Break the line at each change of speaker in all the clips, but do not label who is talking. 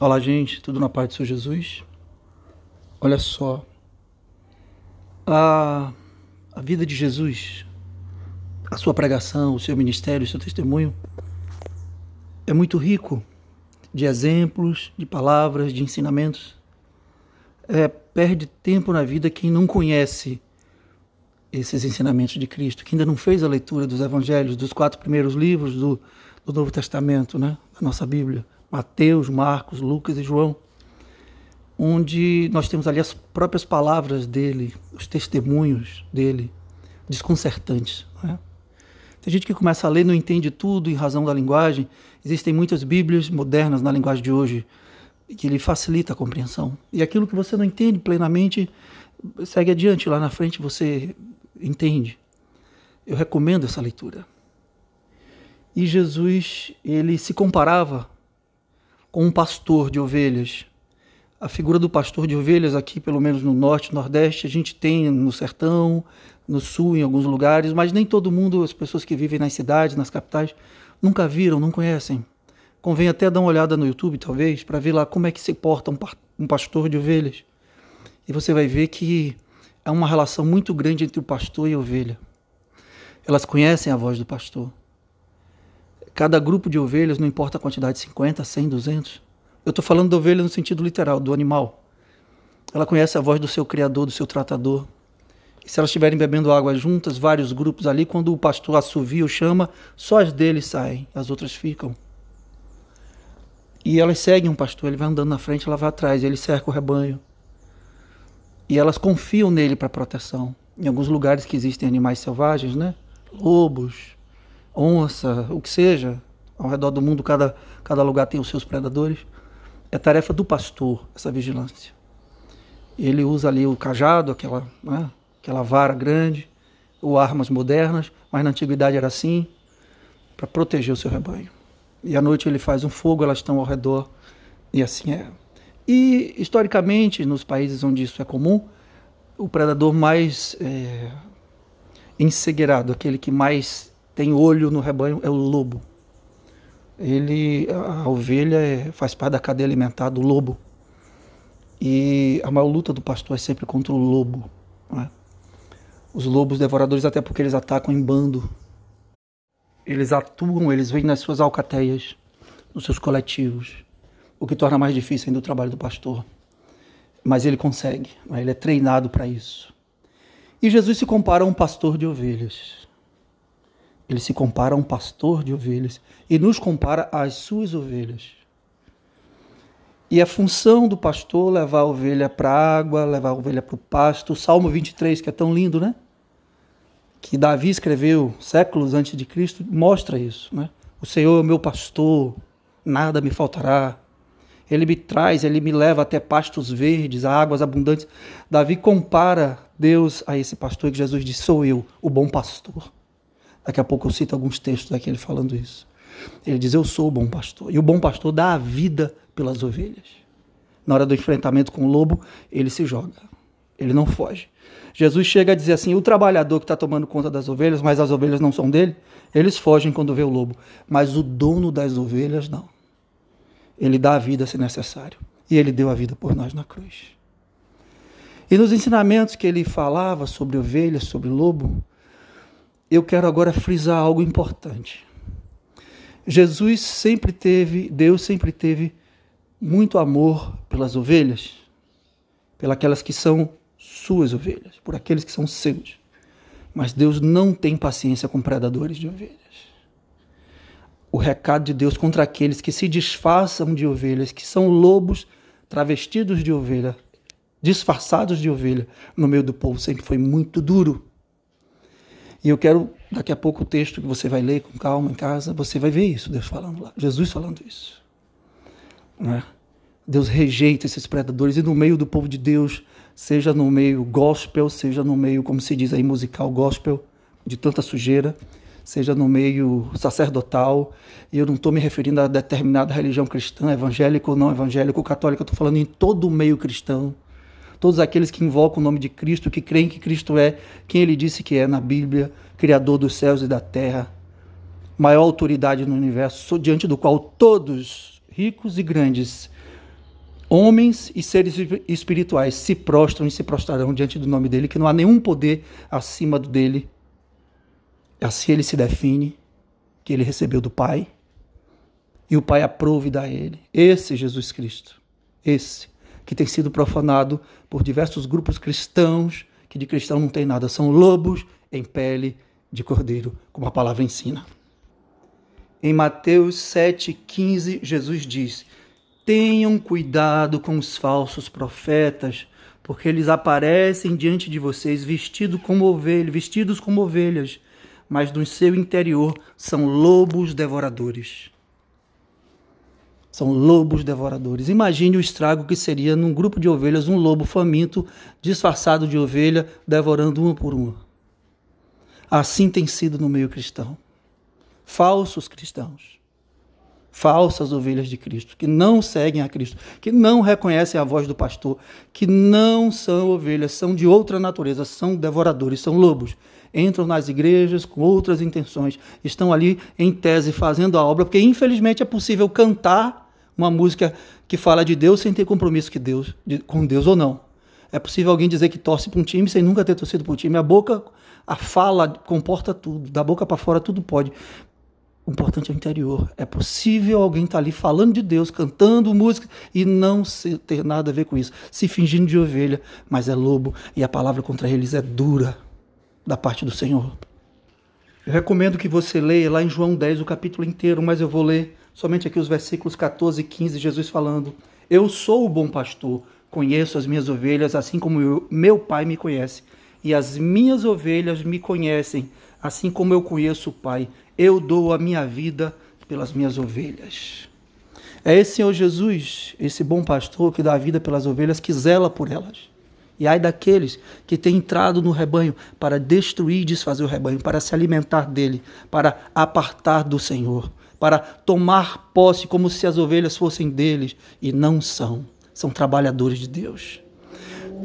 Olá, gente, tudo na paz do Senhor Jesus? Olha só, a, a vida de Jesus, a sua pregação, o seu ministério, o seu testemunho é muito rico de exemplos, de palavras, de ensinamentos. É, perde tempo na vida quem não conhece esses ensinamentos de Cristo, que ainda não fez a leitura dos evangelhos, dos quatro primeiros livros do, do Novo Testamento, né, da nossa Bíblia. Mateus, Marcos, Lucas e João, onde nós temos ali as próprias palavras dele, os testemunhos dele, desconcertantes. Né? Tem gente que começa a ler não entende tudo em razão da linguagem. Existem muitas Bíblias modernas na linguagem de hoje que ele facilita a compreensão. E aquilo que você não entende plenamente, segue adiante, lá na frente você entende. Eu recomendo essa leitura. E Jesus, ele se comparava com um pastor de ovelhas. A figura do pastor de ovelhas aqui, pelo menos no norte, nordeste, a gente tem no sertão, no sul, em alguns lugares, mas nem todo mundo, as pessoas que vivem nas cidades, nas capitais, nunca viram, não conhecem. Convém até dar uma olhada no YouTube, talvez, para ver lá como é que se porta um pastor de ovelhas. E você vai ver que há uma relação muito grande entre o pastor e a ovelha. Elas conhecem a voz do pastor. Cada grupo de ovelhas, não importa a quantidade, 50, 100, 200. Eu estou falando da ovelha no sentido literal, do animal. Ela conhece a voz do seu criador, do seu tratador. E se elas estiverem bebendo água juntas, vários grupos ali, quando o pastor assovia ou chama, só as deles saem, as outras ficam. E elas seguem o pastor, ele vai andando na frente, ela vai atrás, ele cerca o rebanho. E elas confiam nele para proteção. Em alguns lugares que existem animais selvagens, né? Lobos, onça, o que seja, ao redor do mundo, cada, cada lugar tem os seus predadores. É tarefa do pastor essa vigilância. Ele usa ali o cajado, aquela, né, aquela vara grande, ou armas modernas, mas na antiguidade era assim, para proteger o seu rebanho. E à noite ele faz um fogo, elas estão ao redor, e assim é. E historicamente, nos países onde isso é comum, o predador mais é, ensegueirado, aquele que mais tem olho no rebanho é o lobo. Ele, a ovelha é, faz parte da cadeia alimentar do lobo. E a maior luta do pastor é sempre contra o lobo. Né? Os lobos devoradores, até porque eles atacam em bando. Eles atuam, eles vêm nas suas alcateias, nos seus coletivos, o que torna mais difícil ainda o trabalho do pastor. Mas ele consegue, né? ele é treinado para isso. E Jesus se compara a um pastor de ovelhas. Ele se compara a um pastor de ovelhas e nos compara às suas ovelhas. E a função do pastor levar a ovelha para a água, levar a ovelha para o pasto. O Salmo 23, que é tão lindo, né? Que Davi escreveu séculos antes de Cristo, mostra isso, né? O Senhor é meu pastor, nada me faltará. Ele me traz, ele me leva até pastos verdes, águas abundantes. Davi compara Deus a esse pastor que Jesus disse: Sou eu, o bom pastor. Daqui a pouco eu cito alguns textos daquele falando isso. Ele diz: Eu sou o bom pastor. E o bom pastor dá a vida pelas ovelhas. Na hora do enfrentamento com o lobo, ele se joga. Ele não foge. Jesus chega a dizer assim: o trabalhador que está tomando conta das ovelhas, mas as ovelhas não são dele, eles fogem quando vê o lobo. Mas o dono das ovelhas não. Ele dá a vida se necessário. E ele deu a vida por nós na cruz. E nos ensinamentos que ele falava sobre ovelhas, sobre lobo, eu quero agora frisar algo importante. Jesus sempre teve, Deus sempre teve muito amor pelas ovelhas, pelas que são suas ovelhas, por aqueles que são seus. Mas Deus não tem paciência com predadores de ovelhas. O recado de Deus contra aqueles que se disfarçam de ovelhas, que são lobos travestidos de ovelha, disfarçados de ovelha no meio do povo, sempre foi muito duro. E eu quero, daqui a pouco, o texto que você vai ler com calma em casa, você vai ver isso, Deus falando lá, Jesus falando isso. É? Deus rejeita esses predadores e no meio do povo de Deus, seja no meio gospel, seja no meio, como se diz aí, musical gospel, de tanta sujeira, seja no meio sacerdotal, e eu não estou me referindo a determinada religião cristã, evangélico ou não evangélico, católico, eu estou falando em todo o meio cristão, todos aqueles que invocam o nome de Cristo, que creem que Cristo é quem ele disse que é na Bíblia, Criador dos céus e da terra, maior autoridade no universo, diante do qual todos, ricos e grandes, Homens e seres espirituais se prostram e se prostrarão diante do nome dele, que não há nenhum poder acima dele. Assim ele se define, que ele recebeu do Pai, e o Pai aprove da ele. Esse Jesus Cristo, esse que tem sido profanado por diversos grupos cristãos, que de cristão não tem nada, são lobos em pele de cordeiro, como a palavra ensina. Em Mateus 7,15, Jesus diz: Tenham cuidado com os falsos profetas, porque eles aparecem diante de vocês vestidos como ovelhas, vestidos como ovelhas, mas no seu interior são lobos devoradores. São lobos devoradores. Imagine o estrago que seria num grupo de ovelhas um lobo faminto, disfarçado de ovelha, devorando uma por uma. Assim tem sido no meio cristão. Falsos cristãos falsas ovelhas de Cristo, que não seguem a Cristo, que não reconhecem a voz do pastor, que não são ovelhas, são de outra natureza, são devoradores, são lobos. Entram nas igrejas com outras intenções, estão ali em tese fazendo a obra, porque infelizmente é possível cantar uma música que fala de Deus sem ter compromisso que Deus, de, com Deus ou não. É possível alguém dizer que torce para um time sem nunca ter torcido para um time. A boca, a fala comporta tudo, da boca para fora tudo pode. O importante é o interior. É possível alguém estar tá ali falando de Deus, cantando música e não ter nada a ver com isso, se fingindo de ovelha, mas é lobo e a palavra contra eles é dura da parte do Senhor. Eu recomendo que você leia lá em João 10 o capítulo inteiro, mas eu vou ler somente aqui os versículos 14 e 15, Jesus falando: Eu sou o bom pastor, conheço as minhas ovelhas assim como eu, meu Pai me conhece, e as minhas ovelhas me conhecem, assim como eu conheço o Pai eu dou a minha vida pelas minhas ovelhas. É esse Senhor Jesus, esse bom pastor que dá a vida pelas ovelhas, que zela por elas. E ai daqueles que têm entrado no rebanho para destruir e desfazer o rebanho, para se alimentar dele, para apartar do Senhor, para tomar posse como se as ovelhas fossem deles e não são. São trabalhadores de Deus.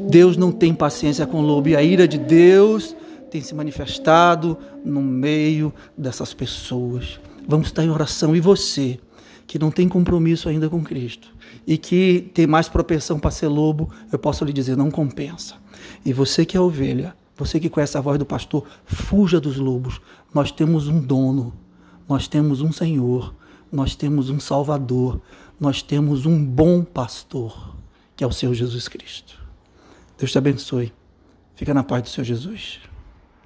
Deus não tem paciência com o lobo e a ira de Deus tem se manifestado no meio dessas pessoas. Vamos estar em oração. E você, que não tem compromisso ainda com Cristo e que tem mais propensão para ser lobo, eu posso lhe dizer, não compensa. E você que é ovelha, você que conhece a voz do pastor, fuja dos lobos. Nós temos um dono, nós temos um Senhor, nós temos um Salvador, nós temos um bom pastor, que é o Senhor Jesus Cristo. Deus te abençoe. Fica na paz do Senhor Jesus.